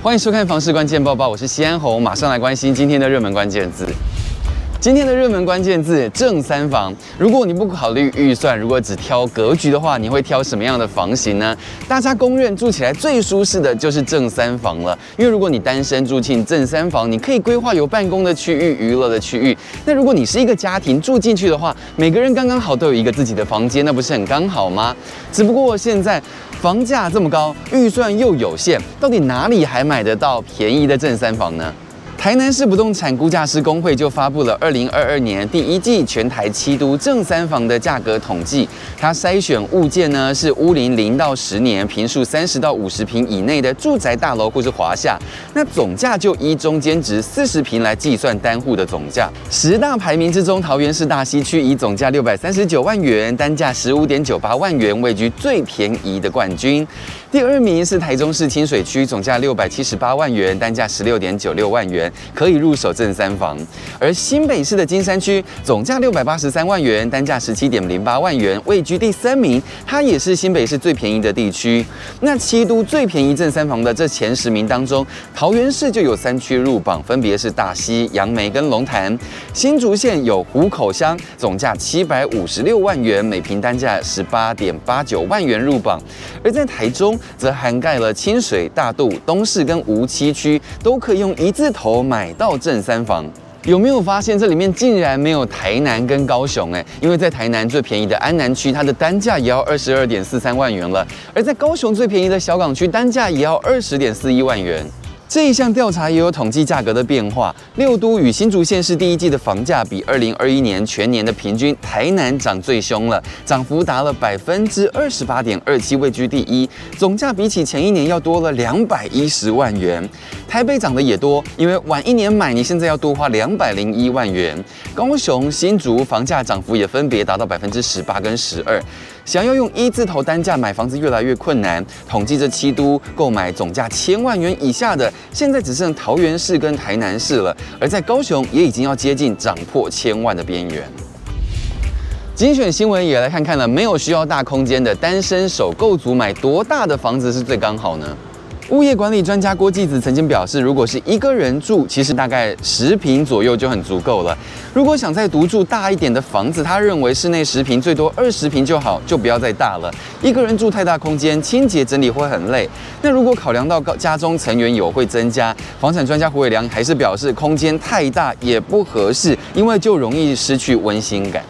欢迎收看《房市关键报报》，我是西安红，马上来关心今天的热门关键字。今天的热门关键字正三房。如果你不考虑预算，如果只挑格局的话，你会挑什么样的房型呢？大家公认住起来最舒适的就是正三房了。因为如果你单身住进正三房，你可以规划有办公的区域、娱乐的区域。那如果你是一个家庭住进去的话，每个人刚刚好都有一个自己的房间，那不是很刚好吗？只不过现在房价这么高，预算又有限，到底哪里还买得到便宜的正三房呢？台南市不动产估价师公会就发布了二零二二年第一季全台七都正三房的价格统计。它筛选物件呢是屋龄零到十年、坪数三十到五十坪以内的住宅大楼或是华厦。那总价就依中间值四十坪来计算单户的总价。十大排名之中，桃园市大溪区以总价六百三十九万元、单价十五点九八万元位居最便宜的冠军。第二名是台中市清水区，总价六百七十八万元，单价十六点九六万元，可以入手正三房。而新北市的金山区，总价六百八十三万元，单价十七点零八万元，位居第三名，它也是新北市最便宜的地区。那七都最便宜正三房的这前十名当中，桃园市就有三区入榜，分别是大溪、杨梅跟龙潭。新竹县有湖口乡，总价七百五十六万元，每坪单价十八点八九万元入榜。而在台中，则涵盖了清水、大肚、东势跟梧栖区，都可以用一字头买到正三房。有没有发现这里面竟然没有台南跟高雄？诶，因为在台南最便宜的安南区，它的单价也要二十二点四三万元了；而在高雄最便宜的小港区，单价也要二十点四一万元。这一项调查也有统计价格的变化，六都与新竹县市第一季的房价比二零二一年全年的平均，台南涨最凶了，涨幅达了百分之二十八点二七，位居第一，总价比起前一年要多了两百一十万元。台北涨得也多，因为晚一年买，你现在要多花两百零一万元。高雄、新竹房价涨幅也分别达到百分之十八跟十二。想要用一字头单价买房子越来越困难。统计这七都购买总价千万元以下的，现在只剩桃园市跟台南市了。而在高雄也已经要接近涨破千万的边缘。精选新闻也来看看了，没有需要大空间的单身首购族买多大的房子是最刚好呢？物业管理专家郭继子曾经表示，如果是一个人住，其实大概十平左右就很足够了。如果想再独住大一点的房子，他认为室内十平最多二十平就好，就不要再大了。一个人住太大空间，清洁整理会很累。那如果考量到家中成员有会增加，房产专家胡伟良还是表示，空间太大也不合适，因为就容易失去温馨感。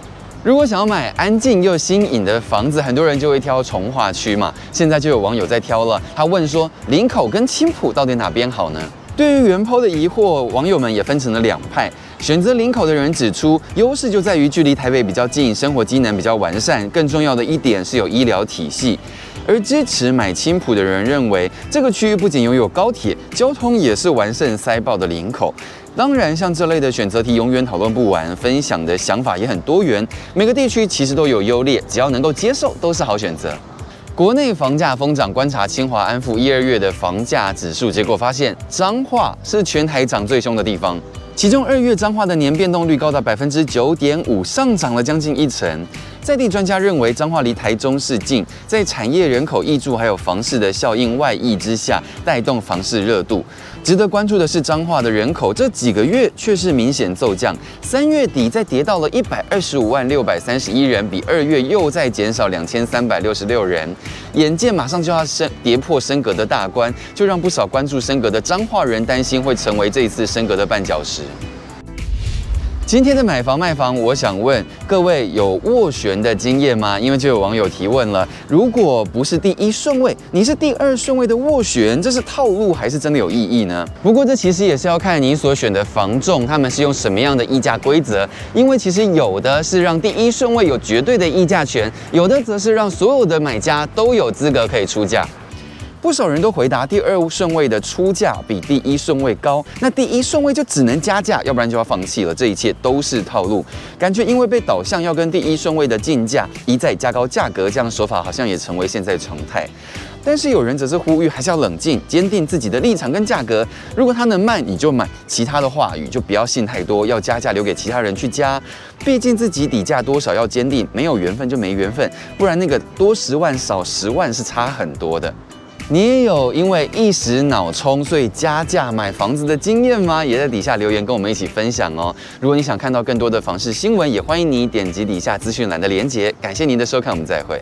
如果想要买安静又新颖的房子，很多人就会挑从化区嘛。现在就有网友在挑了，他问说：林口跟青浦到底哪边好呢？对于原 PO 的疑惑，网友们也分成了两派。选择林口的人指出，优势就在于距离台北比较近，生活机能比较完善，更重要的一点是有医疗体系。而支持买青埔的人认为，这个区域不仅拥有高铁，交通也是完胜塞爆的林口。当然，像这类的选择题永远讨论不完，分享的想法也很多元。每个地区其实都有优劣，只要能够接受，都是好选择。国内房价疯涨，观察清华安富一二月的房价指数，结果发现彰化是全台涨最凶的地方。其中二月彰化的年变动率高达百分之九点五，上涨了将近一成。在地专家认为，彰化离台中市近，在产业人口挹注还有房市的效应外溢之下，带动房市热度。值得关注的是，彰化的人口这几个月却是明显骤降，三月底再跌到了一百二十五万六百三十一人，比二月又再减少两千三百六十六人。眼见马上就要升跌破升格的大关，就让不少关注升格的彰化人担心会成为这一次升格的绊脚石。今天的买房卖房，我想问各位有斡旋的经验吗？因为就有网友提问了，如果不是第一顺位，你是第二顺位的斡旋，这是套路还是真的有意义呢？不过这其实也是要看你所选的房仲，他们是用什么样的议价规则。因为其实有的是让第一顺位有绝对的议价权，有的则是让所有的买家都有资格可以出价。不少人都回答第二顺位的出价比第一顺位高，那第一顺位就只能加价，要不然就要放弃了。这一切都是套路，感觉因为被导向要跟第一顺位的竞价一再加高价格，这样的手法好像也成为现在常态。但是有人则是呼吁还是要冷静，坚定自己的立场跟价格。如果他能卖你就买，其他的话语就不要信太多，要加价留给其他人去加。毕竟自己底价多少要坚定，没有缘分就没缘分，不然那个多十万少十万是差很多的。你也有因为一时脑冲所以加价买房子的经验吗？也在底下留言跟我们一起分享哦。如果你想看到更多的房市新闻，也欢迎你点击底下资讯栏的连接。感谢您的收看，我们再会。